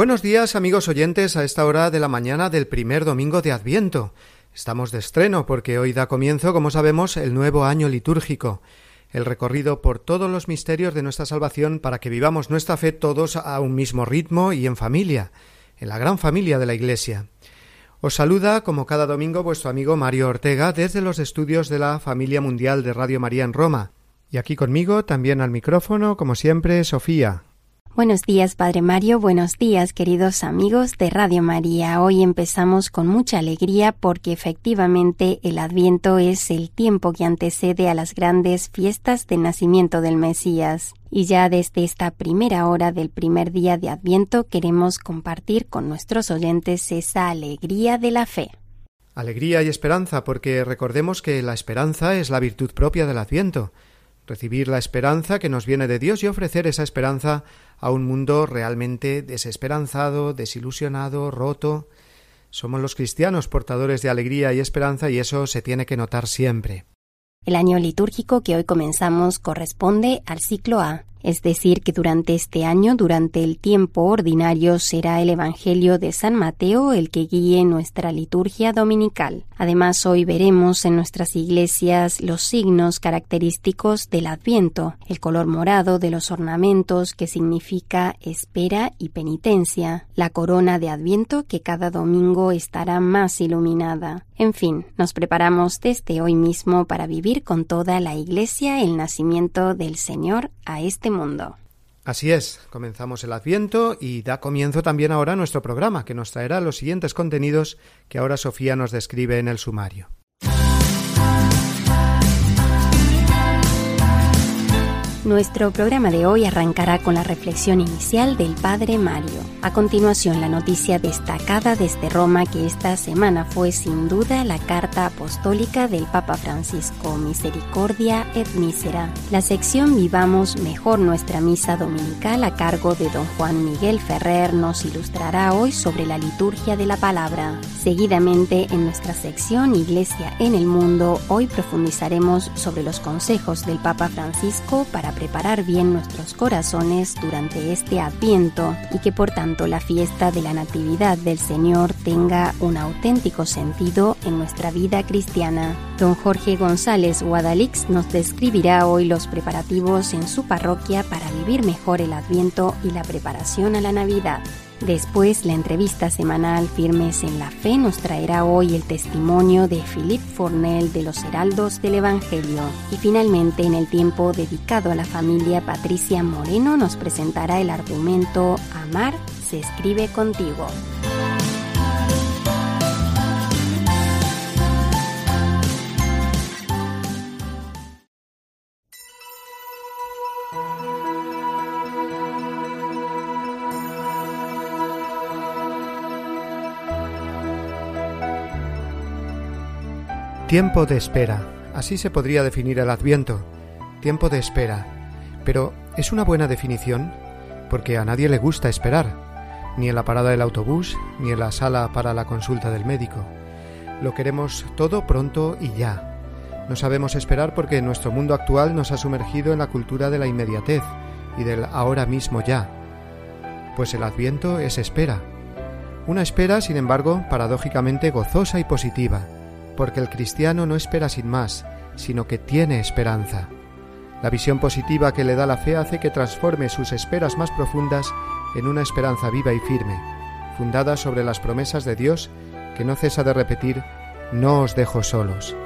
Buenos días amigos oyentes a esta hora de la mañana del primer domingo de Adviento. Estamos de estreno porque hoy da comienzo, como sabemos, el nuevo año litúrgico, el recorrido por todos los misterios de nuestra salvación para que vivamos nuestra fe todos a un mismo ritmo y en familia, en la gran familia de la Iglesia. Os saluda, como cada domingo, vuestro amigo Mario Ortega desde los estudios de la Familia Mundial de Radio María en Roma. Y aquí conmigo, también al micrófono, como siempre, Sofía. Buenos días, Padre Mario. Buenos días, queridos amigos de Radio María. Hoy empezamos con mucha alegría porque efectivamente el Adviento es el tiempo que antecede a las grandes fiestas del nacimiento del Mesías. Y ya desde esta primera hora del primer día de Adviento queremos compartir con nuestros oyentes esa alegría de la fe. Alegría y esperanza, porque recordemos que la esperanza es la virtud propia del Adviento recibir la esperanza que nos viene de Dios y ofrecer esa esperanza a un mundo realmente desesperanzado, desilusionado, roto. Somos los cristianos portadores de alegría y esperanza y eso se tiene que notar siempre. El año litúrgico que hoy comenzamos corresponde al ciclo A, es decir, que durante este año, durante el tiempo ordinario, será el Evangelio de San Mateo el que guíe nuestra liturgia dominical. Además, hoy veremos en nuestras iglesias los signos característicos del Adviento, el color morado de los ornamentos que significa espera y penitencia, la corona de Adviento que cada domingo estará más iluminada. En fin, nos preparamos desde hoy mismo para vivir con toda la iglesia el nacimiento del Señor a este mundo. Así es, comenzamos el Adviento y da comienzo también ahora nuestro programa, que nos traerá los siguientes contenidos que ahora Sofía nos describe en el sumario. Nuestro programa de hoy arrancará con la reflexión inicial del Padre Mario. A continuación, la noticia destacada desde Roma que esta semana fue sin duda la carta apostólica del Papa Francisco, Misericordia et Misera. La sección Vivamos mejor nuestra misa dominical a cargo de don Juan Miguel Ferrer nos ilustrará hoy sobre la liturgia de la palabra. Seguidamente, en nuestra sección Iglesia en el Mundo, hoy profundizaremos sobre los consejos del Papa Francisco para preparar bien nuestros corazones durante este adviento y que por tanto la fiesta de la Natividad del Señor tenga un auténtico sentido en nuestra vida cristiana. Don Jorge González Guadalix nos describirá hoy los preparativos en su parroquia para vivir mejor el adviento y la preparación a la Navidad. Después, la entrevista semanal Firmes en la Fe nos traerá hoy el testimonio de Philippe Fornel de los Heraldos del Evangelio. Y finalmente, en el tiempo dedicado a la familia, Patricia Moreno nos presentará el argumento Amar se escribe contigo. Tiempo de espera. Así se podría definir el Adviento. Tiempo de espera. Pero, ¿es una buena definición? Porque a nadie le gusta esperar, ni en la parada del autobús, ni en la sala para la consulta del médico. Lo queremos todo pronto y ya. No sabemos esperar porque nuestro mundo actual nos ha sumergido en la cultura de la inmediatez y del ahora mismo ya. Pues el adviento es espera. Una espera, sin embargo, paradójicamente gozosa y positiva porque el cristiano no espera sin más, sino que tiene esperanza. La visión positiva que le da la fe hace que transforme sus esperas más profundas en una esperanza viva y firme, fundada sobre las promesas de Dios que no cesa de repetir, no os dejo solos.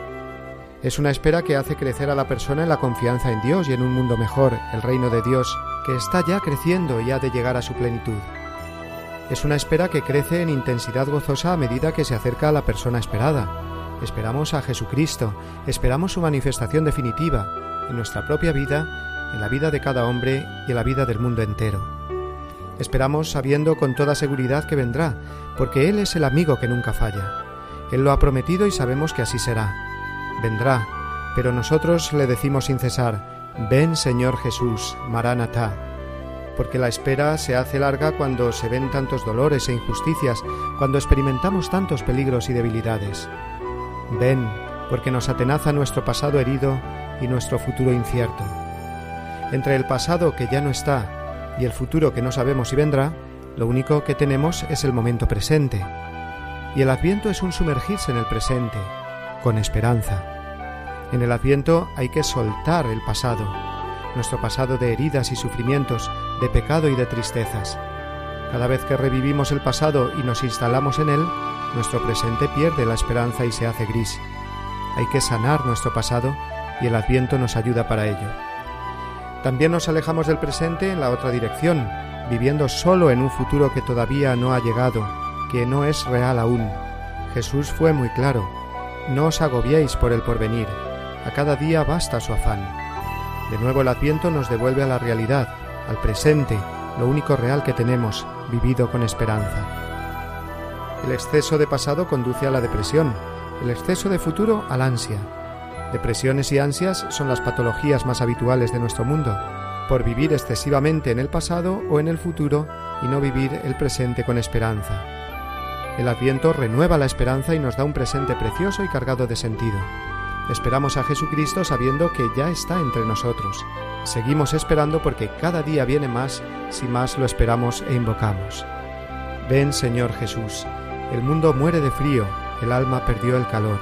Es una espera que hace crecer a la persona en la confianza en Dios y en un mundo mejor, el reino de Dios, que está ya creciendo y ha de llegar a su plenitud. Es una espera que crece en intensidad gozosa a medida que se acerca a la persona esperada, Esperamos a Jesucristo, esperamos su manifestación definitiva, en nuestra propia vida, en la vida de cada hombre y en la vida del mundo entero. Esperamos sabiendo con toda seguridad que vendrá, porque Él es el amigo que nunca falla. Él lo ha prometido y sabemos que así será. Vendrá, pero nosotros le decimos sin cesar, ven Señor Jesús, Maranatá, porque la espera se hace larga cuando se ven tantos dolores e injusticias, cuando experimentamos tantos peligros y debilidades. Ven, porque nos atenaza nuestro pasado herido y nuestro futuro incierto. Entre el pasado que ya no está y el futuro que no sabemos si vendrá, lo único que tenemos es el momento presente. Y el adviento es un sumergirse en el presente, con esperanza. En el adviento hay que soltar el pasado, nuestro pasado de heridas y sufrimientos, de pecado y de tristezas. Cada vez que revivimos el pasado y nos instalamos en él, nuestro presente pierde la esperanza y se hace gris. Hay que sanar nuestro pasado y el adviento nos ayuda para ello. También nos alejamos del presente en la otra dirección, viviendo solo en un futuro que todavía no ha llegado, que no es real aún. Jesús fue muy claro, no os agobiéis por el porvenir, a cada día basta su afán. De nuevo el adviento nos devuelve a la realidad, al presente, lo único real que tenemos, vivido con esperanza. El exceso de pasado conduce a la depresión, el exceso de futuro al ansia. Depresiones y ansias son las patologías más habituales de nuestro mundo, por vivir excesivamente en el pasado o en el futuro y no vivir el presente con esperanza. El adviento renueva la esperanza y nos da un presente precioso y cargado de sentido. Esperamos a Jesucristo sabiendo que ya está entre nosotros. Seguimos esperando porque cada día viene más si más lo esperamos e invocamos. Ven Señor Jesús, el mundo muere de frío, el alma perdió el calor.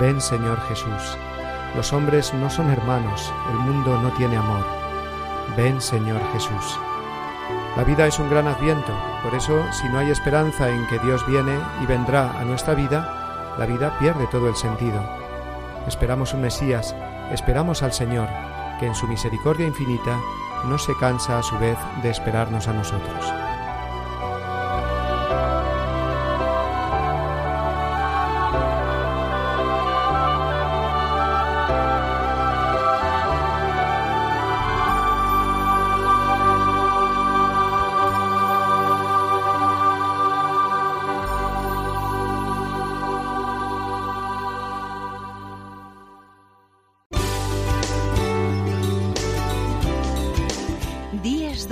Ven Señor Jesús, los hombres no son hermanos, el mundo no tiene amor. Ven Señor Jesús. La vida es un gran adviento, por eso si no hay esperanza en que Dios viene y vendrá a nuestra vida, la vida pierde todo el sentido. Esperamos un Mesías, esperamos al Señor, que en su misericordia infinita no se cansa a su vez de esperarnos a nosotros.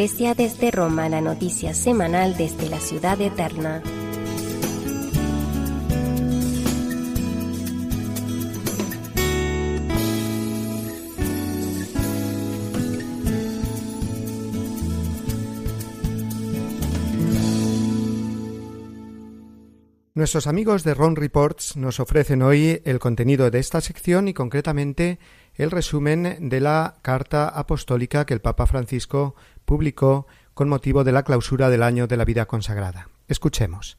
Desde Roma, la noticia semanal desde la ciudad eterna. Nuestros amigos de Ron Reports nos ofrecen hoy el contenido de esta sección y concretamente el resumen de la carta apostólica que el Papa Francisco publicó con motivo de la clausura del año de la vida consagrada. Escuchemos.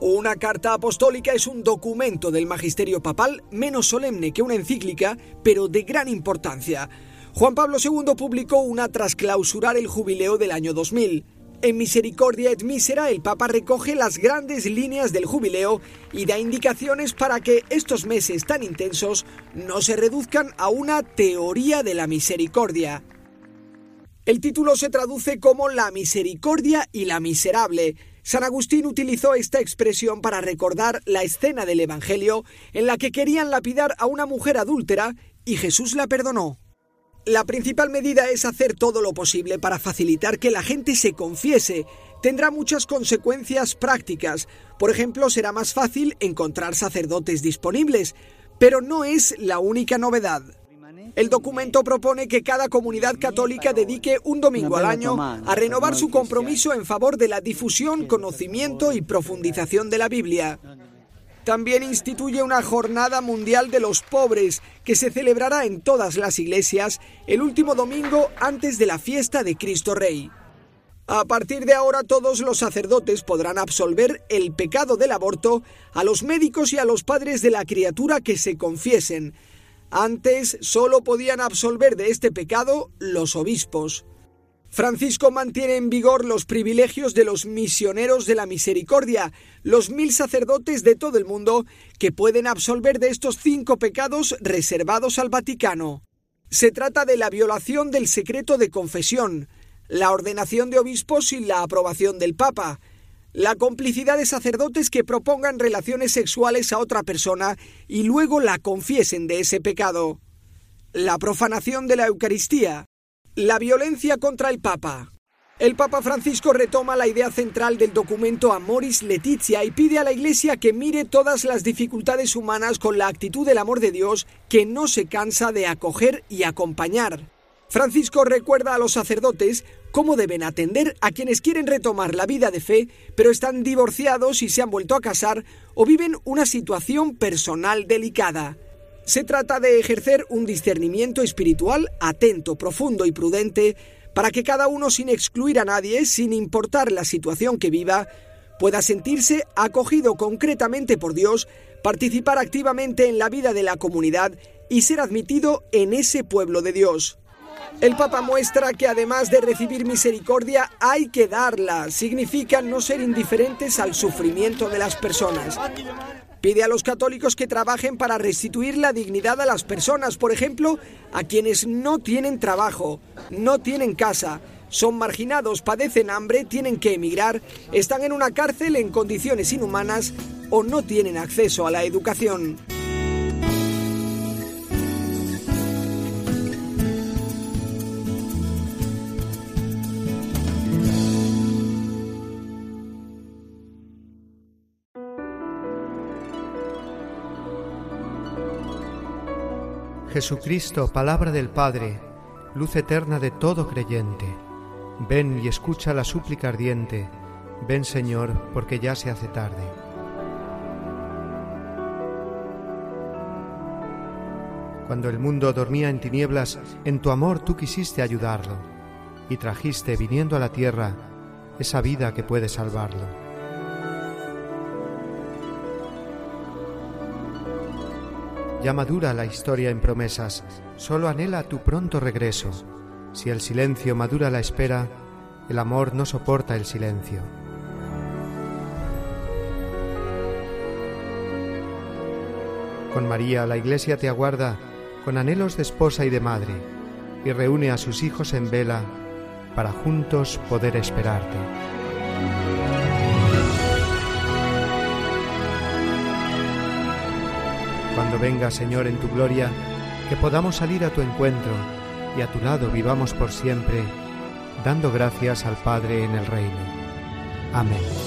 Una carta apostólica es un documento del magisterio papal menos solemne que una encíclica, pero de gran importancia. Juan Pablo II publicó una tras clausurar el jubileo del año 2000. En Misericordia et Misera el Papa recoge las grandes líneas del jubileo y da indicaciones para que estos meses tan intensos no se reduzcan a una teoría de la misericordia. El título se traduce como la misericordia y la miserable. San Agustín utilizó esta expresión para recordar la escena del Evangelio en la que querían lapidar a una mujer adúltera y Jesús la perdonó. La principal medida es hacer todo lo posible para facilitar que la gente se confiese. Tendrá muchas consecuencias prácticas. Por ejemplo, será más fácil encontrar sacerdotes disponibles, pero no es la única novedad. El documento propone que cada comunidad católica dedique un domingo al año a renovar su compromiso en favor de la difusión, conocimiento y profundización de la Biblia. También instituye una jornada mundial de los pobres que se celebrará en todas las iglesias el último domingo antes de la fiesta de Cristo Rey. A partir de ahora todos los sacerdotes podrán absolver el pecado del aborto a los médicos y a los padres de la criatura que se confiesen. Antes solo podían absolver de este pecado los obispos. Francisco mantiene en vigor los privilegios de los misioneros de la misericordia, los mil sacerdotes de todo el mundo que pueden absolver de estos cinco pecados reservados al Vaticano. Se trata de la violación del secreto de confesión, la ordenación de obispos sin la aprobación del Papa, la complicidad de sacerdotes que propongan relaciones sexuales a otra persona y luego la confiesen de ese pecado, la profanación de la Eucaristía, la violencia contra el Papa. El Papa Francisco retoma la idea central del documento Amoris Letizia y pide a la Iglesia que mire todas las dificultades humanas con la actitud del amor de Dios que no se cansa de acoger y acompañar. Francisco recuerda a los sacerdotes cómo deben atender a quienes quieren retomar la vida de fe, pero están divorciados y se han vuelto a casar o viven una situación personal delicada. Se trata de ejercer un discernimiento espiritual atento, profundo y prudente para que cada uno, sin excluir a nadie, sin importar la situación que viva, pueda sentirse acogido concretamente por Dios, participar activamente en la vida de la comunidad y ser admitido en ese pueblo de Dios. El Papa muestra que además de recibir misericordia hay que darla. Significa no ser indiferentes al sufrimiento de las personas. Pide a los católicos que trabajen para restituir la dignidad a las personas, por ejemplo, a quienes no tienen trabajo, no tienen casa, son marginados, padecen hambre, tienen que emigrar, están en una cárcel en condiciones inhumanas o no tienen acceso a la educación. Jesucristo, palabra del Padre, luz eterna de todo creyente, ven y escucha la súplica ardiente, ven Señor, porque ya se hace tarde. Cuando el mundo dormía en tinieblas, en tu amor tú quisiste ayudarlo, y trajiste, viniendo a la tierra, esa vida que puede salvarlo. Ya madura la historia en promesas, solo anhela tu pronto regreso. Si el silencio madura la espera, el amor no soporta el silencio. Con María la Iglesia te aguarda con anhelos de esposa y de madre, y reúne a sus hijos en vela para juntos poder esperarte. Cuando venga, Señor, en tu gloria, que podamos salir a tu encuentro y a tu lado vivamos por siempre, dando gracias al Padre en el reino. Amén.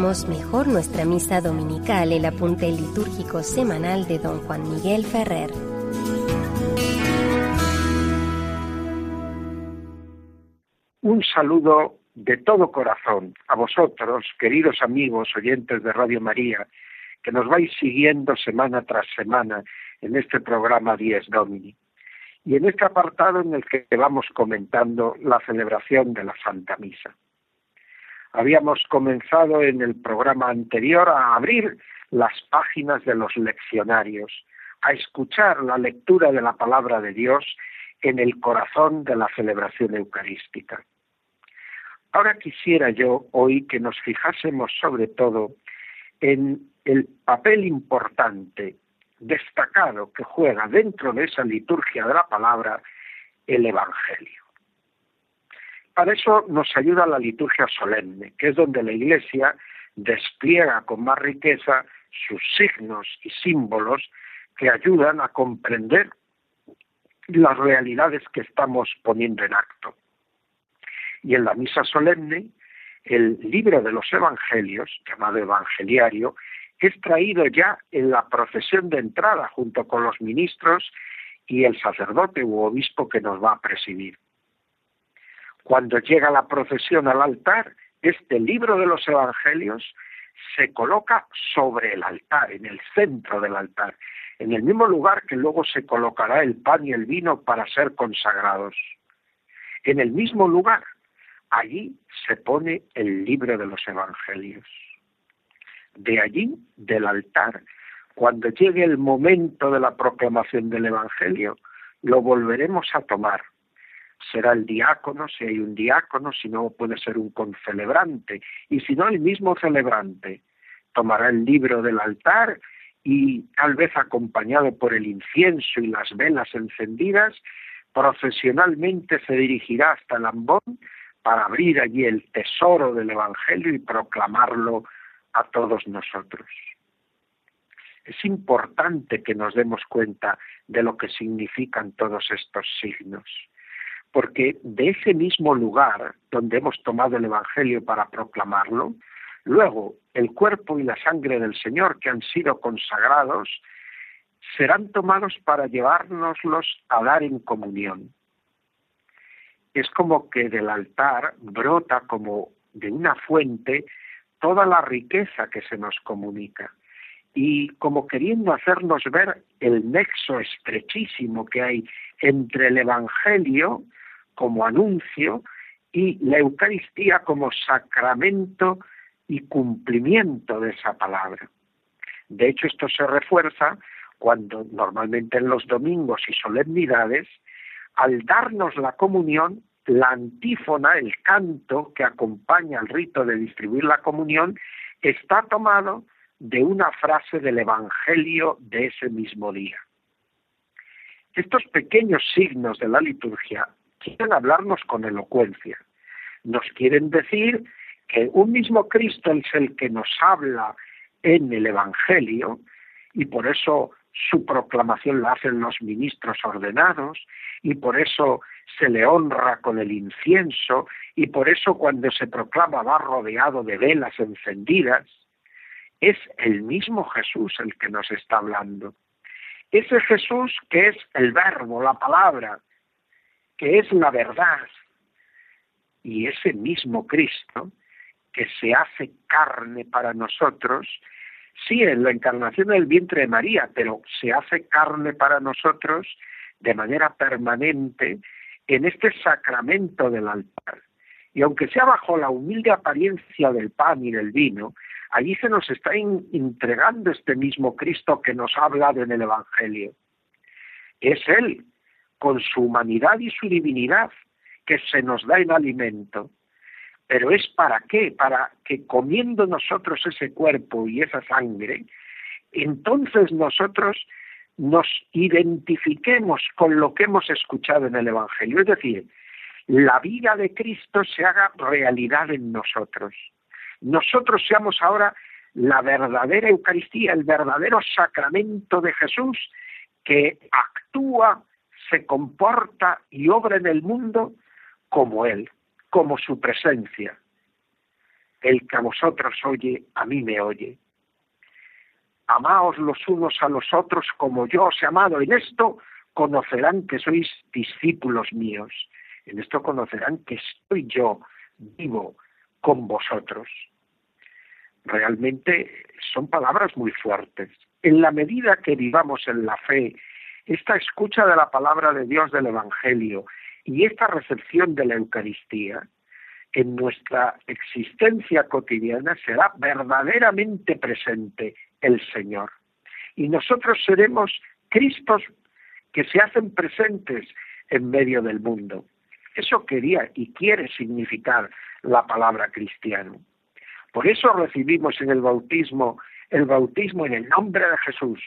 Mejor nuestra misa dominical, el apunte litúrgico semanal de don Juan Miguel Ferrer. Un saludo de todo corazón a vosotros, queridos amigos oyentes de Radio María, que nos vais siguiendo semana tras semana en este programa Dies Domini. Y en este apartado en el que vamos comentando la celebración de la Santa Misa. Habíamos comenzado en el programa anterior a abrir las páginas de los leccionarios, a escuchar la lectura de la palabra de Dios en el corazón de la celebración eucarística. Ahora quisiera yo hoy que nos fijásemos sobre todo en el papel importante, destacado que juega dentro de esa liturgia de la palabra el Evangelio. Para eso nos ayuda la liturgia solemne, que es donde la Iglesia despliega con más riqueza sus signos y símbolos que ayudan a comprender las realidades que estamos poniendo en acto. Y en la misa solemne, el libro de los evangelios, llamado evangeliario, es traído ya en la procesión de entrada junto con los ministros y el sacerdote u obispo que nos va a presidir. Cuando llega la procesión al altar, este libro de los evangelios se coloca sobre el altar, en el centro del altar, en el mismo lugar que luego se colocará el pan y el vino para ser consagrados. En el mismo lugar, allí se pone el libro de los evangelios. De allí, del altar, cuando llegue el momento de la proclamación del evangelio, lo volveremos a tomar será el diácono, si hay un diácono, si no puede ser un concelebrante, y si no el mismo celebrante tomará el libro del altar y tal vez acompañado por el incienso y las velas encendidas, profesionalmente se dirigirá hasta el ambón para abrir allí el tesoro del Evangelio y proclamarlo a todos nosotros. Es importante que nos demos cuenta de lo que significan todos estos signos porque de ese mismo lugar donde hemos tomado el Evangelio para proclamarlo, luego el cuerpo y la sangre del Señor que han sido consagrados serán tomados para llevárnoslos a dar en comunión. Es como que del altar brota como de una fuente toda la riqueza que se nos comunica y como queriendo hacernos ver el nexo estrechísimo que hay entre el Evangelio como anuncio y la Eucaristía como sacramento y cumplimiento de esa palabra. De hecho, esto se refuerza cuando normalmente en los domingos y solemnidades, al darnos la comunión, la antífona, el canto que acompaña al rito de distribuir la comunión, está tomado de una frase del Evangelio de ese mismo día. Estos pequeños signos de la liturgia quieren hablarnos con elocuencia. Nos quieren decir que un mismo Cristo es el que nos habla en el Evangelio y por eso su proclamación la hacen los ministros ordenados y por eso se le honra con el incienso y por eso cuando se proclama va rodeado de velas encendidas. Es el mismo Jesús el que nos está hablando. Ese Jesús que es el verbo, la palabra, que es la verdad. Y ese mismo Cristo que se hace carne para nosotros, sí, en la encarnación del vientre de María, pero se hace carne para nosotros de manera permanente en este sacramento del altar. Y aunque sea bajo la humilde apariencia del pan y del vino, allí se nos está entregando este mismo Cristo que nos ha hablado en el Evangelio. Es Él con su humanidad y su divinidad que se nos da en alimento. Pero es para qué? Para que comiendo nosotros ese cuerpo y esa sangre, entonces nosotros nos identifiquemos con lo que hemos escuchado en el Evangelio. Es decir, la vida de Cristo se haga realidad en nosotros. Nosotros seamos ahora la verdadera Eucaristía, el verdadero sacramento de Jesús que actúa se comporta y obra en el mundo como Él, como su presencia. El que a vosotros oye, a mí me oye. Amaos los unos a los otros como yo os he amado. En esto conocerán que sois discípulos míos. En esto conocerán que estoy yo vivo con vosotros. Realmente son palabras muy fuertes. En la medida que vivamos en la fe esta escucha de la palabra de Dios del Evangelio y esta recepción de la Eucaristía en nuestra existencia cotidiana será verdaderamente presente el Señor. Y nosotros seremos Cristos que se hacen presentes en medio del mundo. Eso quería y quiere significar la palabra cristiano. Por eso recibimos en el bautismo el bautismo en el nombre de Jesús,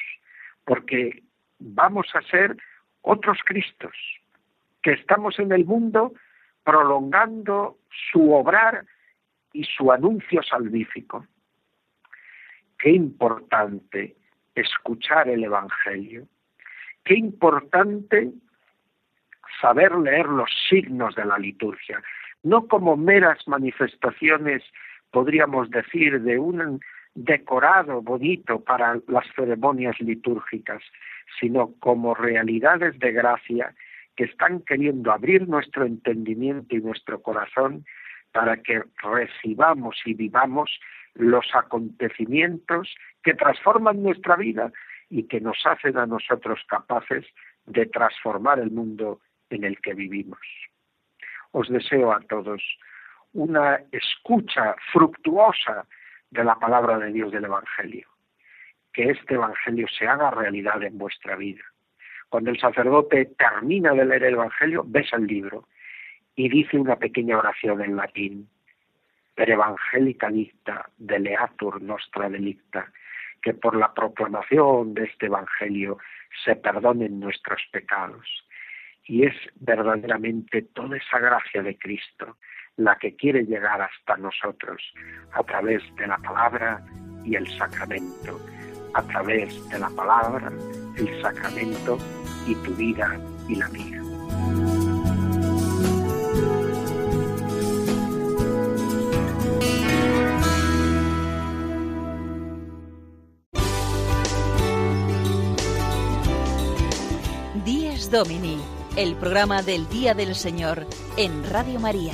porque vamos a ser otros Cristos, que estamos en el mundo prolongando su obrar y su anuncio salvífico. Qué importante escuchar el Evangelio. Qué importante saber leer los signos de la liturgia, no como meras manifestaciones, podríamos decir, de un decorado bonito para las ceremonias litúrgicas, sino como realidades de gracia que están queriendo abrir nuestro entendimiento y nuestro corazón para que recibamos y vivamos los acontecimientos que transforman nuestra vida y que nos hacen a nosotros capaces de transformar el mundo en el que vivimos. Os deseo a todos una escucha fructuosa de la palabra de Dios del Evangelio, que este Evangelio se haga realidad en vuestra vida. Cuando el sacerdote termina de leer el Evangelio, besa el libro y dice una pequeña oración en latín, per evangelica dicta deleatur nostra delicta, que por la proclamación de este Evangelio se perdonen nuestros pecados. Y es verdaderamente toda esa gracia de Cristo la que quiere llegar hasta nosotros a través de la palabra y el sacramento, a través de la palabra, el sacramento y tu vida y la mía. Domini, el programa del Día del Señor en Radio María.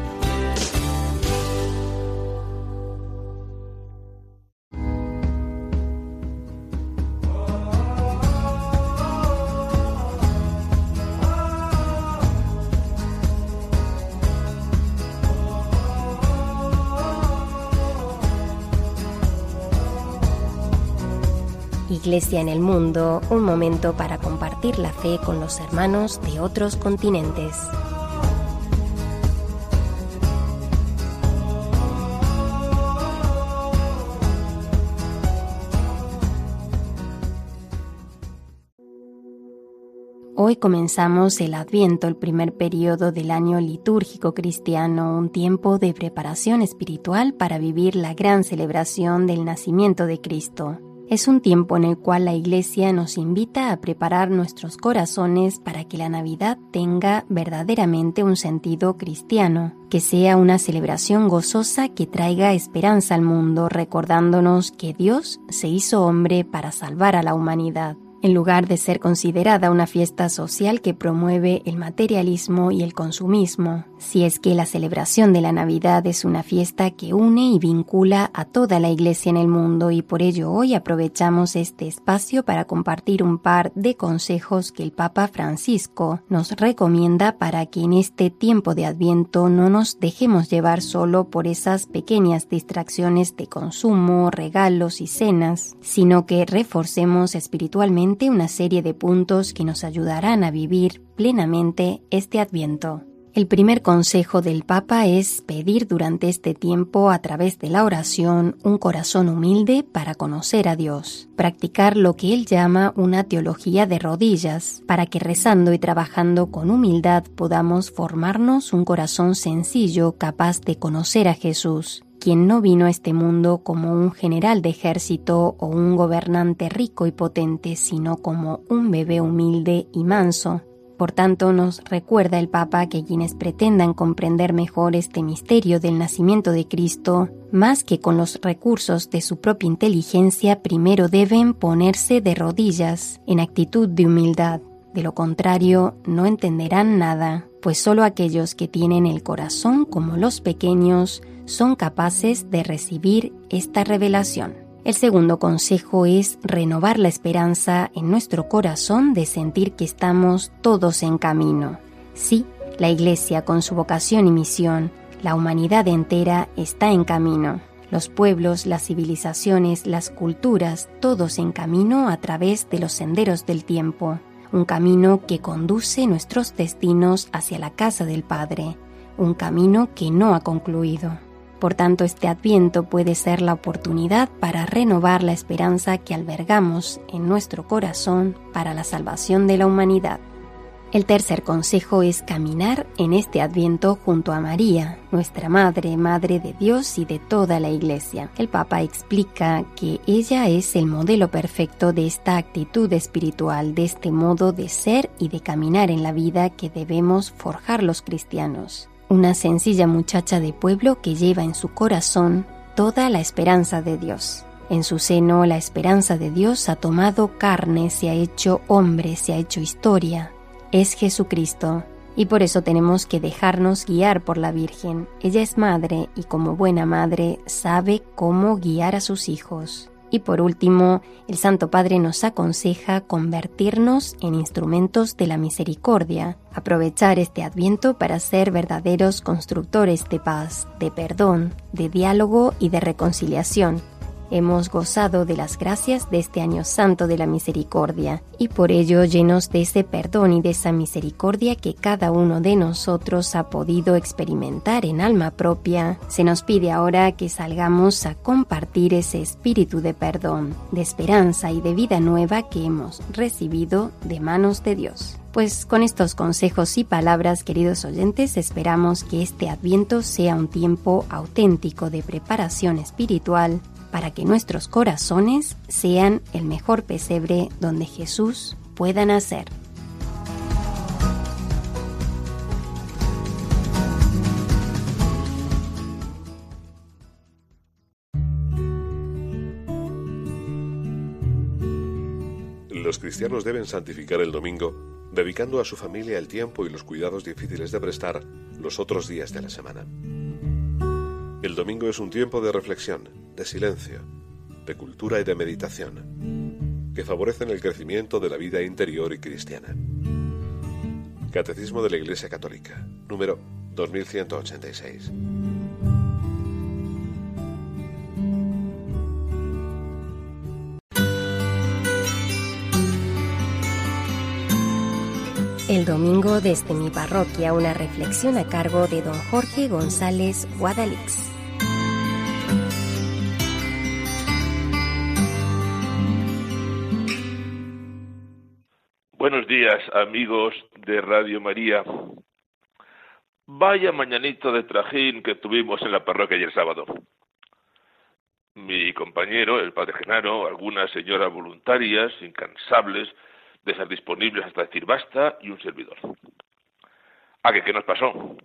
Iglesia en el Mundo, un momento para compartir la fe con los hermanos de otros continentes. Hoy comenzamos el Adviento, el primer periodo del año litúrgico cristiano, un tiempo de preparación espiritual para vivir la gran celebración del nacimiento de Cristo. Es un tiempo en el cual la Iglesia nos invita a preparar nuestros corazones para que la Navidad tenga verdaderamente un sentido cristiano, que sea una celebración gozosa que traiga esperanza al mundo, recordándonos que Dios se hizo hombre para salvar a la humanidad en lugar de ser considerada una fiesta social que promueve el materialismo y el consumismo, si es que la celebración de la Navidad es una fiesta que une y vincula a toda la Iglesia en el mundo y por ello hoy aprovechamos este espacio para compartir un par de consejos que el Papa Francisco nos recomienda para que en este tiempo de Adviento no nos dejemos llevar solo por esas pequeñas distracciones de consumo, regalos y cenas, sino que reforcemos espiritualmente una serie de puntos que nos ayudarán a vivir plenamente este adviento. El primer consejo del Papa es pedir durante este tiempo a través de la oración un corazón humilde para conocer a Dios, practicar lo que él llama una teología de rodillas, para que rezando y trabajando con humildad podamos formarnos un corazón sencillo capaz de conocer a Jesús quien no vino a este mundo como un general de ejército o un gobernante rico y potente, sino como un bebé humilde y manso. Por tanto, nos recuerda el Papa que quienes pretendan comprender mejor este misterio del nacimiento de Cristo, más que con los recursos de su propia inteligencia, primero deben ponerse de rodillas, en actitud de humildad. De lo contrario, no entenderán nada, pues solo aquellos que tienen el corazón como los pequeños son capaces de recibir esta revelación. El segundo consejo es renovar la esperanza en nuestro corazón de sentir que estamos todos en camino. Sí, la Iglesia con su vocación y misión, la humanidad entera está en camino. Los pueblos, las civilizaciones, las culturas, todos en camino a través de los senderos del tiempo. Un camino que conduce nuestros destinos hacia la casa del Padre. Un camino que no ha concluido. Por tanto, este adviento puede ser la oportunidad para renovar la esperanza que albergamos en nuestro corazón para la salvación de la humanidad. El tercer consejo es caminar en este adviento junto a María, nuestra Madre, Madre de Dios y de toda la Iglesia. El Papa explica que ella es el modelo perfecto de esta actitud espiritual, de este modo de ser y de caminar en la vida que debemos forjar los cristianos. Una sencilla muchacha de pueblo que lleva en su corazón toda la esperanza de Dios. En su seno la esperanza de Dios ha tomado carne, se ha hecho hombre, se ha hecho historia, es Jesucristo, y por eso tenemos que dejarnos guiar por la Virgen. Ella es madre y como buena madre sabe cómo guiar a sus hijos. Y por último, el Santo Padre nos aconseja convertirnos en instrumentos de la misericordia, aprovechar este adviento para ser verdaderos constructores de paz, de perdón, de diálogo y de reconciliación, hemos gozado de las gracias de este año santo de la misericordia, y por ello llenos de ese perdón y de esa misericordia que cada uno de nosotros ha podido experimentar en alma propia, se nos pide ahora que salgamos a compartir ese espíritu de perdón, de esperanza y de vida nueva que hemos recibido de manos de Dios. Pues con estos consejos y palabras, queridos oyentes, esperamos que este adviento sea un tiempo auténtico de preparación espiritual para que nuestros corazones sean el mejor pesebre donde Jesús pueda nacer. Los cristianos deben santificar el domingo, dedicando a su familia el tiempo y los cuidados difíciles de prestar los otros días de la semana. El domingo es un tiempo de reflexión, de silencio, de cultura y de meditación, que favorecen el crecimiento de la vida interior y cristiana. Catecismo de la Iglesia Católica, número 2186. El domingo desde mi parroquia una reflexión a cargo de don Jorge González Guadalix. Amigos de Radio María. Vaya mañanito de trajín que tuvimos en la parroquia ayer sábado. Mi compañero, el padre Genaro, algunas señoras voluntarias, incansables, de estar disponibles hasta decir basta, y un servidor. ¿A qué, qué nos pasó?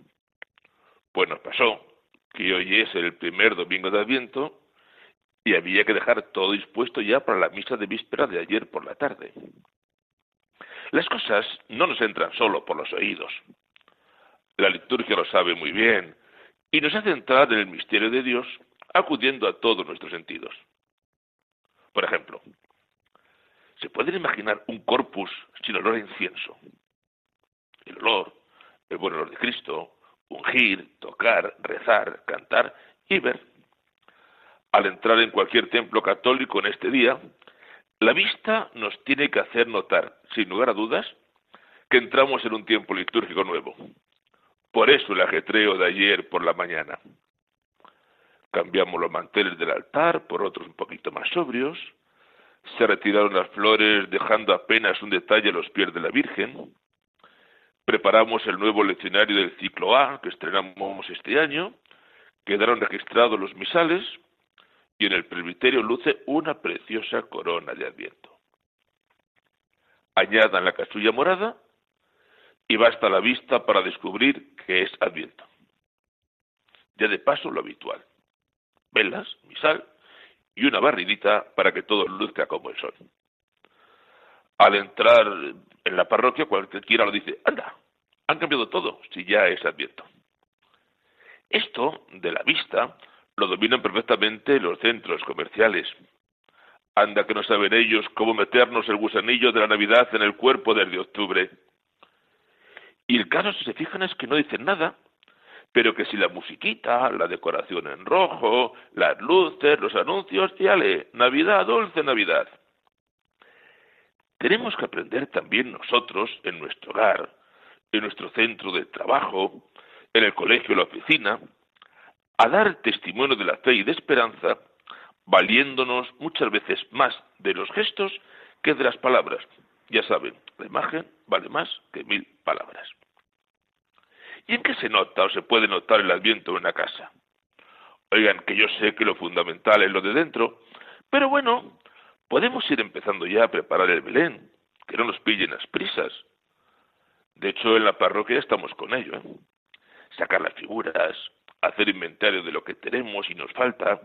Pues nos pasó que hoy es el primer domingo de Adviento y había que dejar todo dispuesto ya para la misa de víspera de ayer por la tarde. Las cosas no nos entran solo por los oídos. La liturgia lo sabe muy bien y nos hace entrar en el misterio de Dios acudiendo a todos nuestros sentidos. Por ejemplo, ¿se pueden imaginar un corpus sin olor a incienso? El olor, el buen olor de Cristo, ungir, tocar, rezar, cantar y ver. Al entrar en cualquier templo católico en este día, la vista nos tiene que hacer notar, sin lugar a dudas, que entramos en un tiempo litúrgico nuevo. Por eso el ajetreo de ayer por la mañana. Cambiamos los manteles del altar por otros un poquito más sobrios. Se retiraron las flores dejando apenas un detalle a los pies de la Virgen. Preparamos el nuevo leccionario del ciclo A que estrenamos este año. Quedaron registrados los misales y en el presbiterio luce una preciosa corona de adviento. Añadan la casulla morada y basta la vista para descubrir que es adviento. Ya de paso lo habitual. Velas, misal y una barridita para que todo luzca como el sol. Al entrar en la parroquia, cualquiera lo dice, anda, han cambiado todo, si ya es adviento. Esto de la vista lo dominan perfectamente los centros comerciales. Anda que no saben ellos cómo meternos el gusanillo de la Navidad en el cuerpo desde octubre. Y el caso, si se fijan, es que no dicen nada, pero que si la musiquita, la decoración en rojo, las luces, los anuncios, ya le, Navidad, dulce Navidad. Tenemos que aprender también nosotros, en nuestro hogar, en nuestro centro de trabajo, en el colegio, la oficina, a dar testimonio de la fe y de esperanza, valiéndonos muchas veces más de los gestos que de las palabras. Ya saben, la imagen vale más que mil palabras. ¿Y en qué se nota o se puede notar el adviento en una casa? Oigan, que yo sé que lo fundamental es lo de dentro, pero bueno, podemos ir empezando ya a preparar el Belén, que no nos pillen las prisas. De hecho, en la parroquia estamos con ello. ¿eh? Sacar las figuras, hacer inventario de lo que tenemos y nos falta,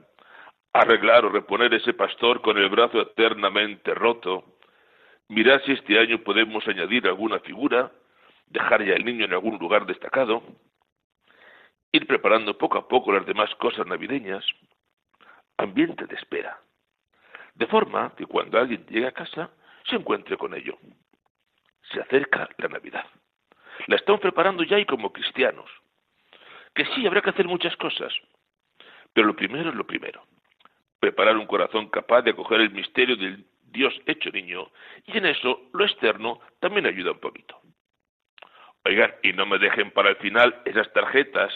arreglar o reponer ese pastor con el brazo eternamente roto, mirar si este año podemos añadir alguna figura, dejar ya el niño en algún lugar destacado, ir preparando poco a poco las demás cosas navideñas, ambiente de espera, de forma que cuando alguien llegue a casa se encuentre con ello. Se acerca la Navidad. La están preparando ya y como cristianos. Que sí, habrá que hacer muchas cosas, pero lo primero es lo primero. Preparar un corazón capaz de acoger el misterio del Dios hecho niño, y en eso lo externo también ayuda un poquito. Oigan, y no me dejen para el final esas tarjetas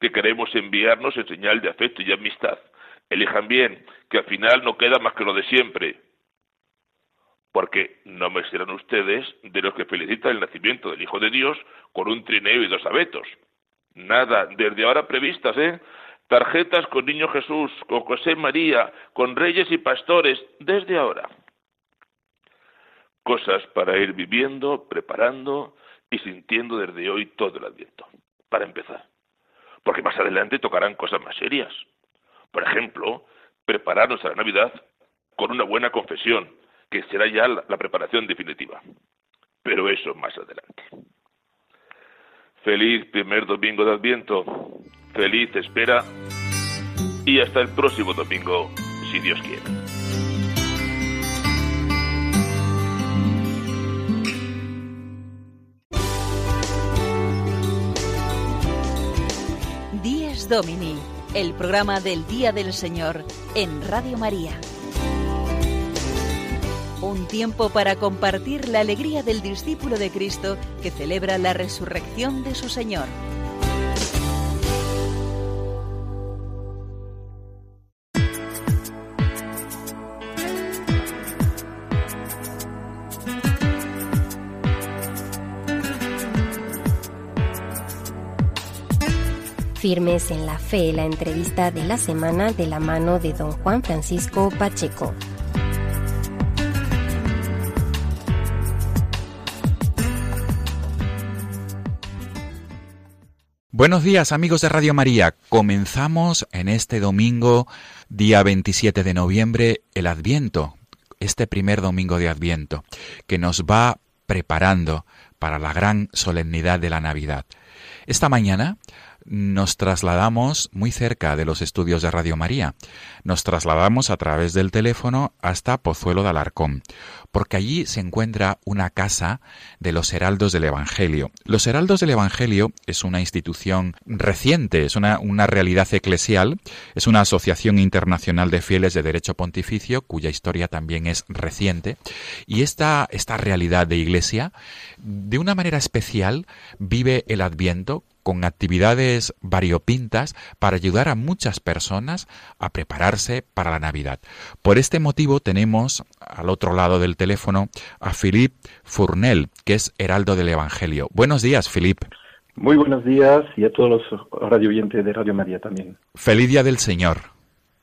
que queremos enviarnos en señal de afecto y amistad. Elijan bien, que al final no queda más que lo de siempre. Porque no me serán ustedes de los que felicitan el nacimiento del Hijo de Dios con un trineo y dos abetos. Nada, desde ahora previstas, ¿eh? Tarjetas con Niño Jesús, con José María, con reyes y pastores, desde ahora. Cosas para ir viviendo, preparando y sintiendo desde hoy todo el adviento. Para empezar. Porque más adelante tocarán cosas más serias. Por ejemplo, prepararnos a la Navidad con una buena confesión, que será ya la, preparación definitiva. Pero eso más adelante. Feliz primer domingo de Adviento, feliz espera y hasta el próximo domingo, si Dios quiere. Díez Domini, el programa del Día del Señor en Radio María. Un tiempo para compartir la alegría del discípulo de Cristo que celebra la resurrección de su Señor. Firmes en la fe, la entrevista de la semana de la mano de don Juan Francisco Pacheco. Buenos días amigos de Radio María. Comenzamos en este domingo, día 27 de noviembre, el Adviento, este primer domingo de Adviento, que nos va preparando para la gran solemnidad de la Navidad. Esta mañana nos trasladamos muy cerca de los estudios de Radio María. Nos trasladamos a través del teléfono hasta Pozuelo de Alarcón, porque allí se encuentra una casa de los Heraldos del Evangelio. Los Heraldos del Evangelio es una institución reciente, es una, realidad eclesial, es una asociación internacional de fieles de derecho pontificio, cuya historia también es reciente, y esta, esta realidad de iglesia, de una manera especial, vive el Adviento con actividades variopintas para ayudar a muchas personas a prepararse para la Navidad. Por este motivo tenemos al otro lado del teléfono a Philippe Fournel, que es heraldo del Evangelio. Buenos días, Philippe. Muy buenos días y a todos los radio oyentes de Radio María también. Feliz Día del Señor.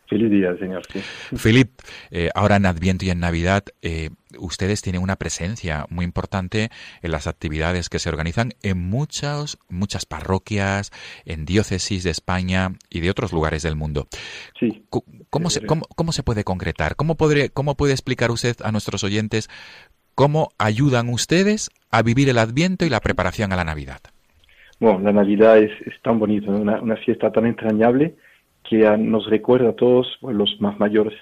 Feliz día, señor. Sí. Philip, eh, ahora en Adviento y en Navidad, eh, ustedes tienen una presencia muy importante en las actividades que se organizan en muchas, muchas parroquias, en diócesis de España y de otros lugares del mundo. Sí. ¿Cómo, se, cómo, cómo se puede concretar? ¿Cómo, podré, ¿Cómo puede explicar usted a nuestros oyentes cómo ayudan ustedes a vivir el Adviento y la preparación a la Navidad? Bueno, la Navidad es, es tan bonita, una, una fiesta tan entrañable que nos recuerda a todos, los más mayores,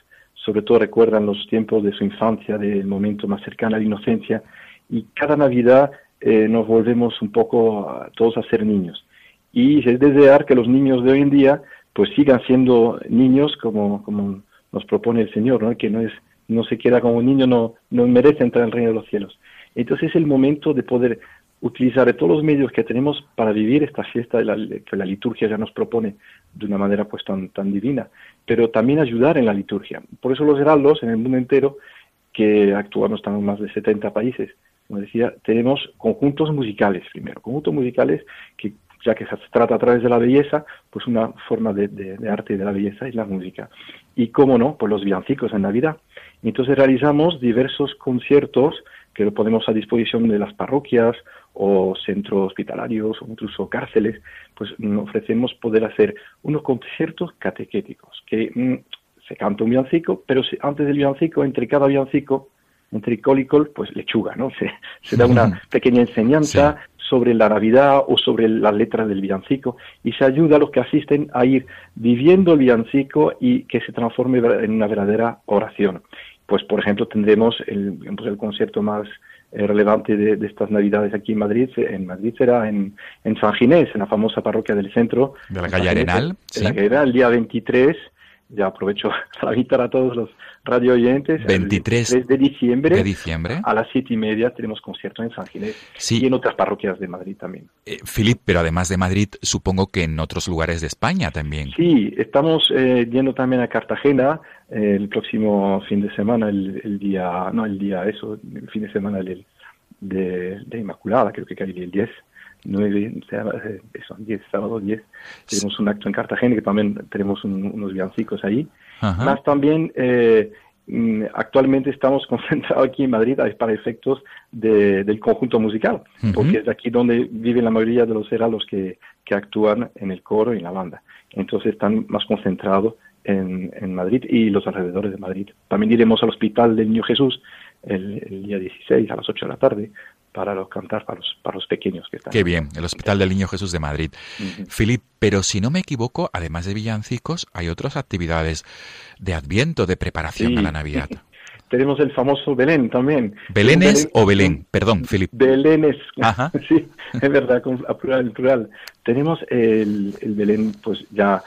sobre todo recuerdan los tiempos de su infancia, del momento más cercano a la inocencia, y cada Navidad eh, nos volvemos un poco a, todos a ser niños. Y es desear que los niños de hoy en día pues sigan siendo niños como, como nos propone el Señor, ¿no? que no es no se queda como un niño, no, no merece entrar en el reino de los cielos. Entonces es el momento de poder utilizar todos los medios que tenemos para vivir esta fiesta que la liturgia ya nos propone de una manera pues tan, tan divina, pero también ayudar en la liturgia. Por eso los heraldos en el mundo entero, que actuamos en más de 70 países, como decía, tenemos conjuntos musicales primero, conjuntos musicales que ya que se trata a través de la belleza, pues una forma de, de, arte de la belleza es la música. Y cómo no, pues los villancicos en Navidad. Entonces realizamos diversos conciertos que lo ponemos a disposición de las parroquias o centros hospitalarios o incluso cárceles, pues ofrecemos poder hacer unos conciertos catequéticos, que mm, se canta un villancico, pero antes del villancico, entre cada villancico, entre col y col, pues lechuga, ¿no? Se, da una pequeña enseñanza sobre la Navidad o sobre las letras del villancico y se ayuda a los que asisten a ir viviendo el villancico y que se transforme en una verdadera oración. Pues, por ejemplo, tendremos el, pues, el concierto más relevante de, estas Navidades aquí en Madrid. En Madrid será en, en San Ginés, en la famosa parroquia del centro. De la calle Arenal. sí. la calle Arenal, el día 23 ya aprovecho para invitar a todos los radio oyentes. 23 de diciembre, de diciembre. A las siete y media tenemos concierto en San Ginés y en otras parroquias de Madrid también. Eh, Filip, pero además de Madrid, supongo que en otros lugares de España también. Sí, estamos eh, yendo también a Cartagena eh, el próximo fin de semana, el, día, no el día, eso, el fin de semana del, de, de Inmaculada, creo que cae el 10 9, eso, 10, sábado 10, tenemos un acto en Cartagena que también tenemos unos villancicos ahí. Más también, eh, mm, actualmente estamos concentrados aquí en Madrid para efectos del conjunto musical, porque es aquí donde viven la mayoría de los heraldos que, que actúan en el coro y en la banda. Entonces están más concentrados en, en, Madrid y los alrededores de Madrid. También iremos al Hospital del Niño Jesús el, el, día 16 a las 8 de la tarde para los cantar para los, para los pequeños que están. Qué bien, el Hospital del Niño Jesús de Madrid. Filip, pero si no me equivoco, además de villancicos, hay otras actividades de adviento, de preparación a la Navidad. Tenemos el famoso Belén también. ¿Belénes o Belén? Perdón, Filip. Belénes, Ajá. sí, es verdad, con plural, plural. Tenemos el, el Belén, pues ya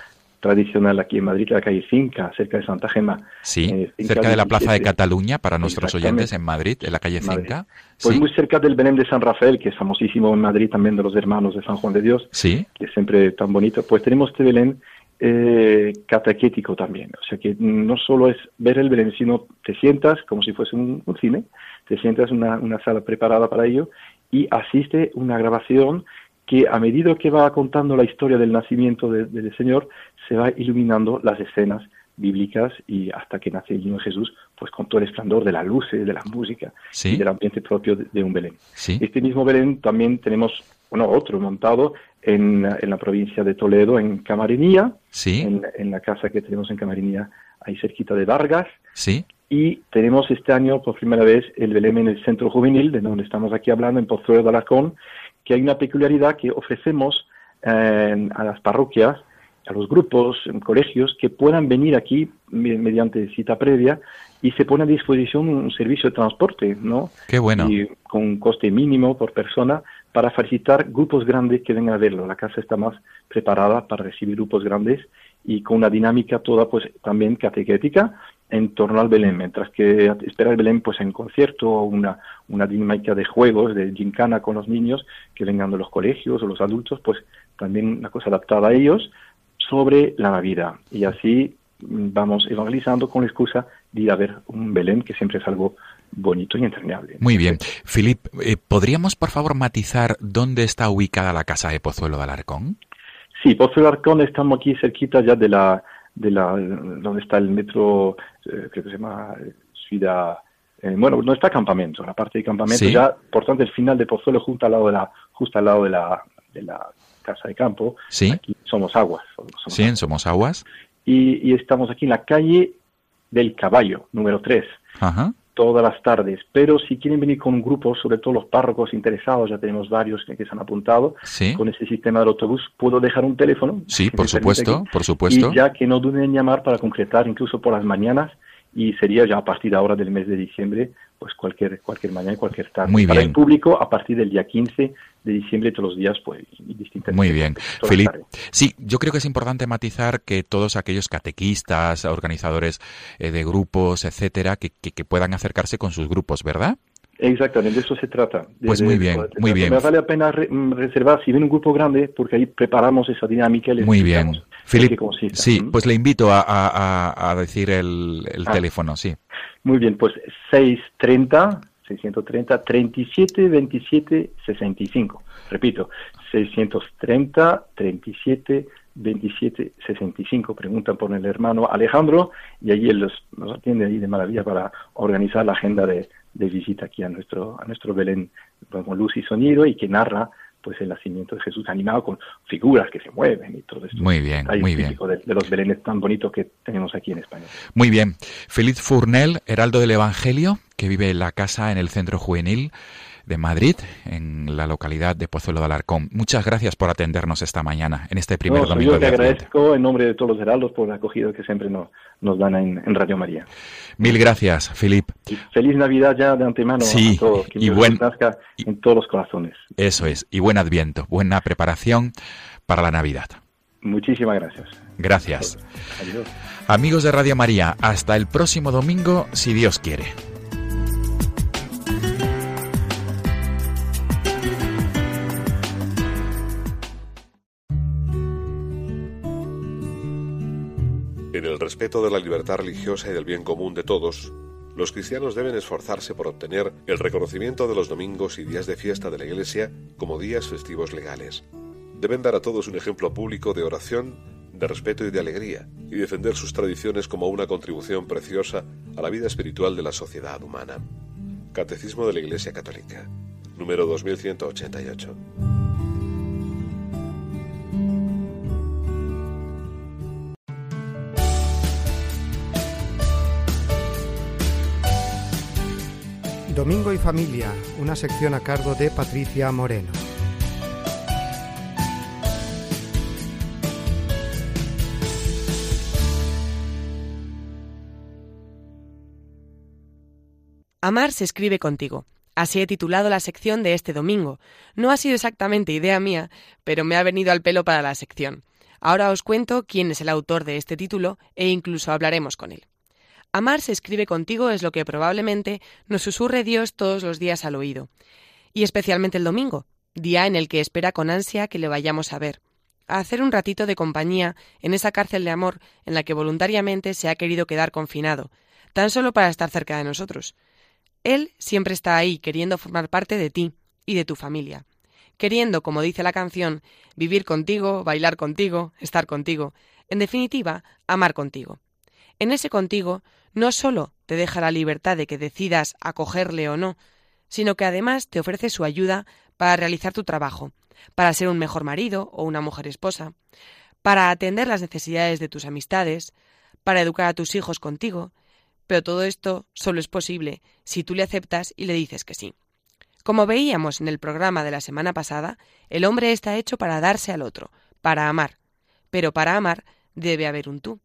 tradicional aquí en Madrid, la calle Finca, cerca de Santa Gema. Sí, eh, cerca de la Plaza de Cataluña, para nuestros oyentes en Madrid, en la calle Finca. Pues muy cerca del Belén de San Rafael, que es famosísimo en Madrid también de los hermanos de San Juan de Dios, sí. que es siempre tan bonito. Pues tenemos este Belén eh, catequético también. O sea que no solo es ver el Belén, sino te sientas como si fuese un, cine, te sientas en una, una sala preparada para ello y asiste una grabación que a medida que va contando la historia del nacimiento del Señor, se va iluminando las escenas bíblicas y hasta que nace el niño Jesús, pues con todo el esplendor de la luz, de la música y del ambiente propio de, un Belén. Este mismo Belén también tenemos bueno, otro montado en, la provincia de Toledo, en Camarinía, en, en, la casa que tenemos en Camarinía, ahí cerquita de Vargas. Sí. Y tenemos este año por primera vez el Belén en el centro juvenil, de donde estamos aquí hablando, en Pozuelo de Alarcón, que hay una peculiaridad que ofrecemos eh, a las parroquias, a los grupos, en colegios, que puedan venir aquí mediante cita previa y se pone a disposición un servicio de transporte, ¿no? Qué bueno. Y con un coste mínimo por persona para facilitar grupos grandes que vengan a verlo. La casa está más preparada para recibir grupos grandes y con una dinámica toda pues también catequética en torno al Belén, mientras que espera el Belén pues en concierto o una, una dinámica de juegos, de gincana con los niños que vengan de los colegios o los adultos, pues también una cosa adaptada a ellos sobre la Navidad. Y así vamos evangelizando con la excusa de ir a ver un Belén, que siempre es algo bonito y entrañable. Muy bien. Filip, eh, ¿podríamos por favor matizar dónde está ubicada la casa de Pozuelo de Alarcón? Sí, Pozuelo de Alarcón estamos aquí cerquita ya de la de la donde está el metro, creo que se llama eh, Ciudad, eh, bueno, no está campamento, la parte de campamento ya, por tanto el final de Pozuelo justo al lado de la, justo al lado de la, de la casa de campo, sí. aquí somos aguas. sí, en somos aguas. Y, y, estamos aquí en la calle del caballo, número 3. Ajá todas las tardes. Pero si quieren venir con un grupo, sobre todo los párrocos interesados, ya tenemos varios que, se han apuntado, con ese sistema del autobús, puedo dejar un teléfono. Sí, por supuesto, por supuesto. Y ya que no duden en llamar para concretar, incluso por las mañanas, y sería ya a partir de ahora del mes de diciembre, pues cualquier, cualquier mañana y cualquier tarde. Muy bien. Para el público, a partir del día 15 de diciembre, todos los días, pues, distintas. Muy bien. Felipe, sí, yo creo que es importante matizar que todos aquellos catequistas, organizadores eh, de grupos, etcétera, que, que, puedan acercarse con sus grupos, ¿verdad? Exactamente, de eso se trata. pues muy bien, muy bien. Me vale la pena mm, reservar si viene un grupo grande, porque ahí preparamos esa dinámica. muy bien. Felipe, sí, pues le invito a, decir el, el ah. teléfono, sí. Muy bien, pues 630, 630, 37, 27, 65. Repito, 630, 37, 27 65 preguntan por el hermano Alejandro y allí él los, nos atiende ahí de maravilla para organizar la agenda de, visita aquí a nuestro a nuestro Belén con luz y sonido y que narra pues el nacimiento de Jesús animado con figuras que se mueven y todo esto. Muy bien, muy bien. De, de, los belenes tan bonitos que tenemos aquí en España. Muy bien. Feliz Furnel, heraldo del Evangelio, que vive en la casa en el centro juvenil de Madrid, en la localidad de Pozuelo de Alarcón. Muchas gracias por atendernos esta mañana, en este primer domingo yo te agradezco en nombre de todos los heraldos por la acogida que siempre nos, nos dan en, Radio María. Mil gracias, Filip. feliz Navidad ya de antemano sí, a todos. y buen en todos los corazones. Eso es, y buen Adviento, buena preparación para la Navidad. Muchísimas gracias. Gracias. Amigos de Radio María, hasta el próximo domingo, si Dios quiere. Respeto de la libertad religiosa y del bien común de todos, los cristianos deben esforzarse por obtener el reconocimiento de los domingos y días de fiesta de la Iglesia como días festivos legales. Deben dar a todos un ejemplo público de oración, de respeto y de alegría, y defender sus tradiciones como una contribución preciosa a la vida espiritual de la sociedad humana. Catecismo de la Iglesia Católica, número 2188. Domingo y Familia, una sección a cargo de Patricia Moreno. Amar se escribe contigo. Así he titulado la sección de este domingo. No ha sido exactamente idea mía, pero me ha venido al pelo para la sección. Ahora os cuento quién es el autor de este título e incluso hablaremos con él. Amar se escribe contigo es lo que probablemente nos susurre Dios todos los días al oído, y especialmente el domingo, día en el que espera con ansia que le vayamos a ver, a hacer un ratito de compañía en esa cárcel de amor en la que voluntariamente se ha querido quedar confinado, tan solo para estar cerca de nosotros. Él siempre está ahí queriendo formar parte de ti y de tu familia, queriendo, como dice la canción, vivir contigo, bailar contigo, estar contigo, en definitiva, amar contigo. En ese contigo no solo te deja la libertad de que decidas acogerle o no, sino que además te ofrece su ayuda para realizar tu trabajo, para ser un mejor marido o una mujer esposa, para atender las necesidades de tus amistades, para educar a tus hijos contigo, pero todo esto solo es posible si tú le aceptas y le dices que sí. Como veíamos en el programa de la semana pasada, el hombre está hecho para darse al otro, para amar, pero para amar debe haber un tú.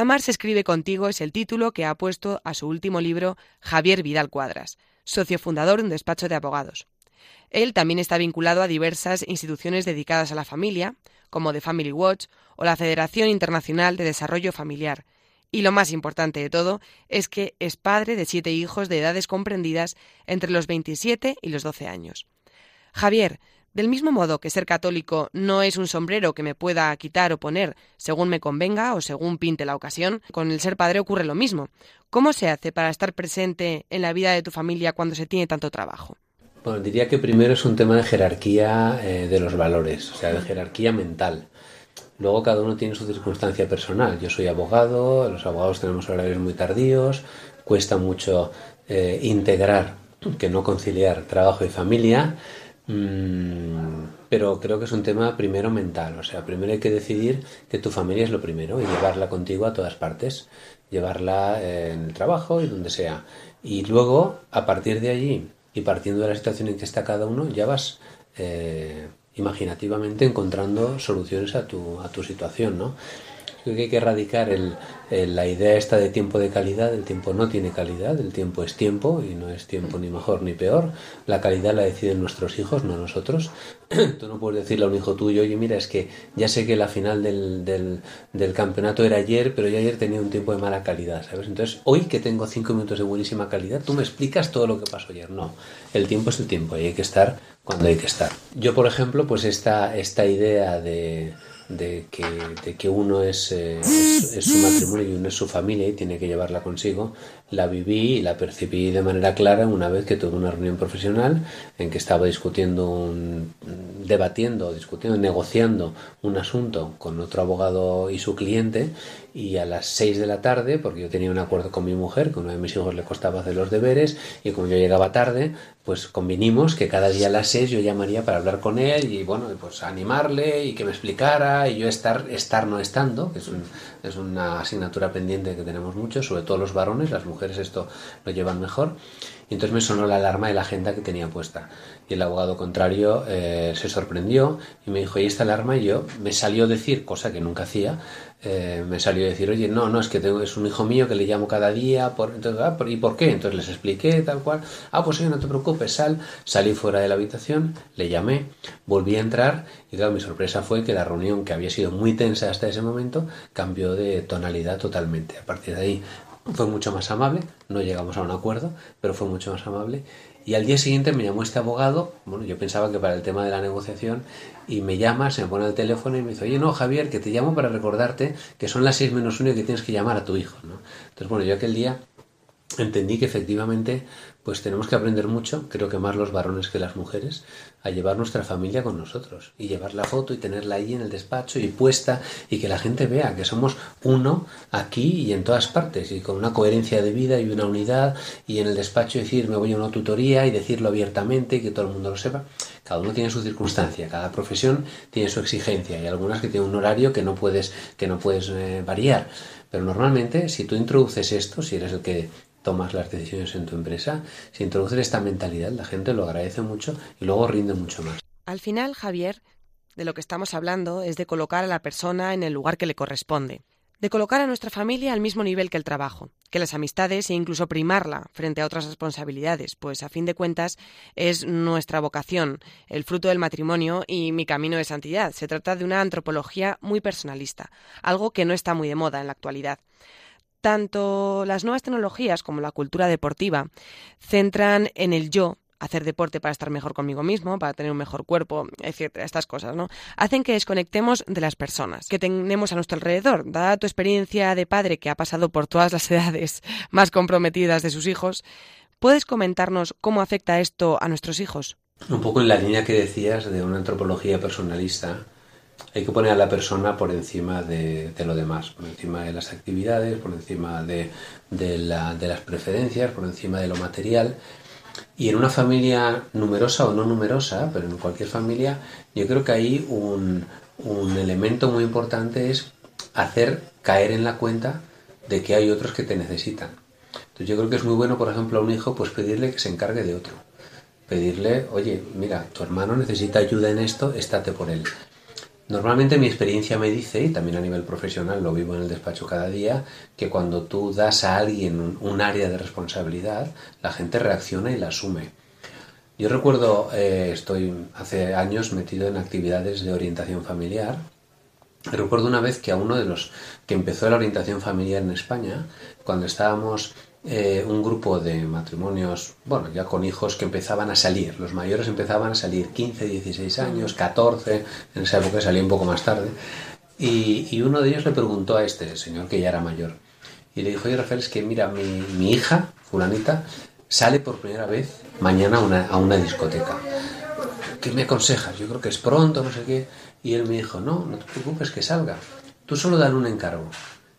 Amar se escribe contigo es el título que ha puesto a su último libro Javier Vidal Cuadras, socio fundador de un despacho de abogados. Él también está vinculado a diversas instituciones dedicadas a la familia, como The Family Watch o la Federación Internacional de Desarrollo Familiar. Y lo más importante de todo es que es padre de siete hijos de edades comprendidas entre los 27 y los 12 años. Javier, del mismo modo que ser católico no es un sombrero que me pueda quitar o poner según me convenga o según pinte la ocasión, con el ser padre ocurre lo mismo. ¿Cómo se hace para estar presente en la vida de tu familia cuando se tiene tanto trabajo? Bueno, diría que primero es un tema de jerarquía eh, de los valores, o sea, de jerarquía mental. Luego cada uno tiene su circunstancia personal. Yo soy abogado, los abogados tenemos horarios muy tardíos, cuesta mucho eh, integrar, que no conciliar trabajo y familia. Mm, pero creo que es un tema primero mental, o sea, primero hay que decidir que tu familia es lo primero y llevarla contigo a todas partes, llevarla en el trabajo y donde sea. Y luego, a partir de allí y partiendo de la situación en que está cada uno, ya vas eh, imaginativamente encontrando soluciones a tu, a tu situación, ¿no? Creo que hay que erradicar el, la idea esta de tiempo de calidad. El tiempo no tiene calidad, el tiempo es tiempo y no es tiempo ni mejor ni peor. La calidad la deciden nuestros hijos, no nosotros. Tú no puedes decirle a un hijo tuyo, oye, mira, es que ya sé que la final del, del, del campeonato era ayer, pero yo ayer tenía un tiempo de mala calidad, ¿sabes? Entonces, hoy que tengo cinco minutos de buenísima calidad, tú me explicas todo lo que pasó ayer. No, el tiempo es el tiempo y hay que estar cuando hay que estar. Yo, por ejemplo, pues esta, esta idea de de que, de que uno es, eh, es, su matrimonio y uno es su familia y tiene que llevarla consigo, la viví y la percibí de manera clara una vez que tuve una reunión profesional en que estaba discutiendo, un, debatiendo, discutiendo, negociando un asunto con otro abogado y su cliente y a las 6 de la tarde, porque yo tenía un acuerdo con mi mujer, que uno de mis hijos le costaba hacer los deberes y como yo llegaba tarde, pues convinimos que cada día a las 6 yo llamaría para hablar con él y bueno, pues animarle y que me explicara y yo estar, estar no estando, que es, es una asignatura pendiente que tenemos mucho, sobre todo los varones, las mujeres esto lo llevan mejor. Y entonces me sonó la alarma de la agenda que tenía puesta. Y el abogado contrario eh, se sorprendió y me dijo, ¿y esta alarma? Y yo me salió a decir, cosa que nunca hacía, eh, me salió a decir, oye, no, no, es que tengo, es un hijo mío que le llamo cada día, por, entonces, ah, ¿y por qué? Entonces les expliqué tal cual, ah, pues oye, no te preocupes, sal, salí fuera de la habitación, le llamé, volví a entrar y claro, mi sorpresa fue que la reunión que había sido muy tensa hasta ese momento cambió de tonalidad totalmente. A partir de ahí fue mucho más amable, no llegamos a un acuerdo, pero fue mucho más amable y al día siguiente me llamó este abogado, bueno, yo pensaba que para el tema de la negociación, y me llama, se me pone el teléfono y me dice, oye, no, Javier, que te llamo para recordarte que son las seis menos uno y que tienes que llamar a tu hijo, ¿no? Entonces, bueno, yo aquel día entendí que efectivamente pues tenemos que aprender mucho, creo que más los varones que las mujeres, a llevar nuestra familia con nosotros y llevar la foto y tenerla ahí en el despacho y puesta y que la gente vea que somos uno aquí y en todas partes y con una coherencia de vida y una unidad y en el despacho decir me voy a una tutoría y decirlo abiertamente y que todo el mundo lo sepa. Cada uno tiene su circunstancia, cada profesión tiene su exigencia y algunas que tienen un horario que no puedes, que no puedes eh, variar. Pero normalmente, si tú introduces esto, si eres el que tomas las decisiones en tu empresa, si introduces esta mentalidad, la gente lo agradece mucho y luego rinde mucho más. Al final, Javier, de lo que estamos hablando es de colocar a la persona en el lugar que le corresponde, de colocar a nuestra familia al mismo nivel que el trabajo, que las amistades e incluso primarla frente a otras responsabilidades, pues a fin de cuentas es nuestra vocación, el fruto del matrimonio y mi camino de santidad. Se trata de una antropología muy personalista, algo que no está muy de moda en la actualidad. Tanto las nuevas tecnologías como la cultura deportiva centran en el yo, hacer deporte para estar mejor conmigo mismo, para tener un mejor cuerpo, etcétera, estas cosas, ¿no? Hacen que desconectemos de las personas que tenemos a nuestro alrededor. Dada tu experiencia de padre que ha pasado por todas las edades más comprometidas de sus hijos, ¿puedes comentarnos cómo afecta esto a nuestros hijos? Un poco en la línea que decías de una antropología personalista, hay que poner a la persona por encima de, lo demás, por encima de las actividades, por encima de, las preferencias, por encima de lo material. Y en una familia numerosa o no numerosa, pero en cualquier familia, yo creo que ahí un, un elemento muy importante es hacer caer en la cuenta de que hay otros que te necesitan. Entonces yo creo que es muy bueno, por ejemplo, a un hijo, pues pedirle que se encargue de otro. Pedirle, oye, mira, tu hermano necesita ayuda en esto, estate por él. Normalmente mi experiencia me dice, y también a nivel profesional lo vivo en el despacho cada día, que cuando tú das a alguien un, área de responsabilidad, la gente reacciona y la asume. Yo recuerdo, eh, estoy hace años metido en actividades de orientación familiar. Recuerdo una vez que a uno de los que empezó la orientación familiar en España, cuando estábamos eh, un grupo de matrimonios, bueno, ya con hijos que empezaban a salir. Los mayores empezaban a salir 15, 16 años, 14, en esa época salía un poco más tarde. Y, uno de ellos le preguntó a este señor, que ya era mayor, y le dijo, oye Rafael, es que mira, mi, hija, fulanita, sale por primera vez mañana a una, discoteca. ¿Qué me aconsejas? Yo creo que es pronto, no sé qué. Y él me dijo, no, no te preocupes que salga. Tú solo dale un encargo.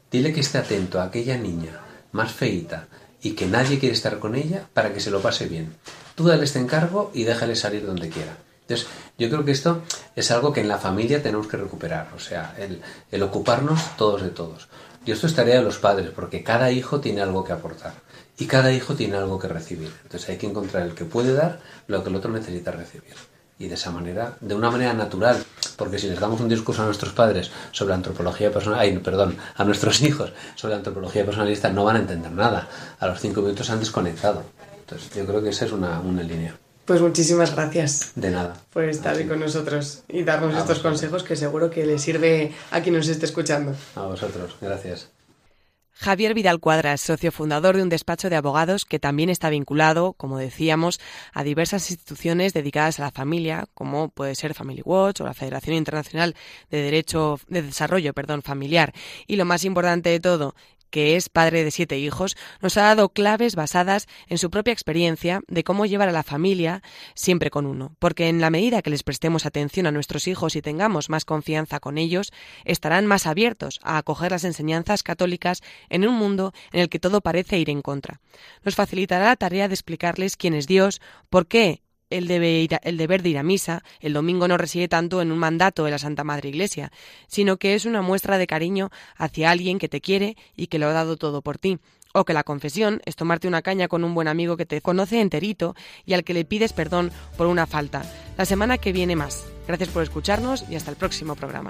Dile que esté atento a aquella niña más feita y que nadie quiere estar con ella para que se lo pase bien. Tú dale este encargo y déjale salir donde quiera. Entonces, yo creo que esto es algo que en la familia tenemos que recuperar, o sea, el, el ocuparnos todos de todos. Y esto es tarea de los padres, porque cada hijo tiene algo que aportar y cada hijo tiene algo que recibir. Entonces hay que encontrar el que puede dar lo que el otro necesita recibir. Y de esa manera, de una manera natural, porque si les damos un discurso a nuestros padres sobre antropología personal, ay, perdón, a nuestros hijos sobre antropología personalista, no van a entender nada. A los cinco minutos se han desconectado. Entonces, yo creo que esa es una, una línea. Pues muchísimas gracias. De nada. Por estar ahí con nosotros y darnos estos consejos que seguro que le sirve a quien nos esté escuchando. A vosotros, gracias. Javier Vidal Cuadras, socio fundador de un despacho de abogados que también está vinculado, como decíamos, a diversas instituciones dedicadas a la familia, como puede ser Family Watch o la Federación Internacional de Derecho de Desarrollo, perdón, familiar. Y lo más importante de todo, que es padre de siete hijos, nos ha dado claves basadas en su propia experiencia de cómo llevar a la familia siempre con uno, porque en la medida que les prestemos atención a nuestros hijos y tengamos más confianza con ellos, estarán más abiertos a acoger las enseñanzas católicas en un mundo en el que todo parece ir en contra. Nos facilitará la tarea de explicarles quién es Dios, por qué el, el deber de ir a misa el domingo no reside tanto en un mandato de la Santa Madre Iglesia, sino que es una muestra de cariño hacia alguien que te quiere y que lo ha dado todo por ti. O que la confesión es tomarte una caña con un buen amigo que te conoce enterito y al que le pides perdón por una falta. La semana que viene más. Gracias por escucharnos y hasta el próximo programa.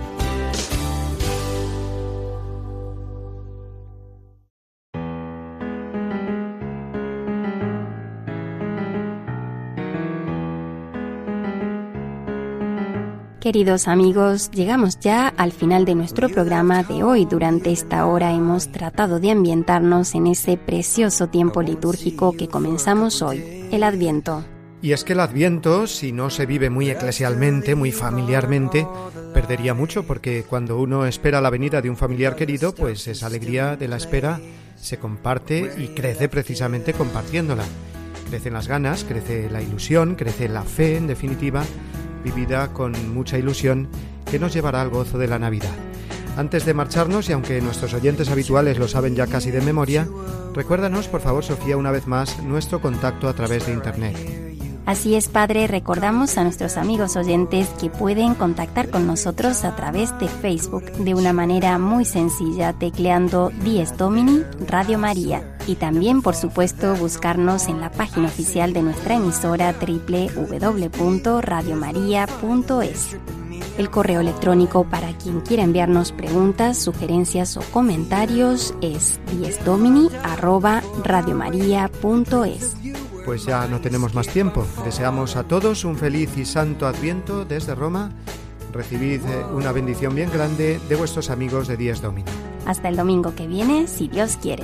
Queridos amigos, llegamos ya al final de nuestro programa de hoy. Durante esta hora hemos tratado de ambientarnos en ese precioso tiempo litúrgico que comenzamos hoy, el Adviento. Y es que el Adviento, si no se vive muy eclesialmente, muy familiarmente, perdería mucho porque cuando uno espera la venida de un familiar querido, pues esa alegría de la espera se comparte y crece precisamente compartiéndola. Crecen las ganas, crece la ilusión, crece la fe, en definitiva, vivida con mucha ilusión que nos llevará al gozo de la Navidad. Antes de marcharnos, y aunque nuestros oyentes habituales lo saben ya casi de memoria, recuérdanos, por favor, Sofía, una vez más, nuestro contacto a través de Internet. Así es, Padre, recordamos a nuestros amigos oyentes que pueden contactar con nosotros a través de Facebook de una manera muy sencilla, tecleando Dies Domini Radio María. Y también, por supuesto, buscarnos en la página oficial de nuestra emisora www.radiomaria.es. El correo electrónico para quien quiera enviarnos preguntas, sugerencias o comentarios es diesdomini@radiomaria.es pues ya no tenemos más tiempo. Deseamos a todos un feliz y santo adviento desde Roma. Recibid eh, una bendición bien grande de vuestros amigos de Días Domini. Hasta el domingo que viene, si Dios quiere.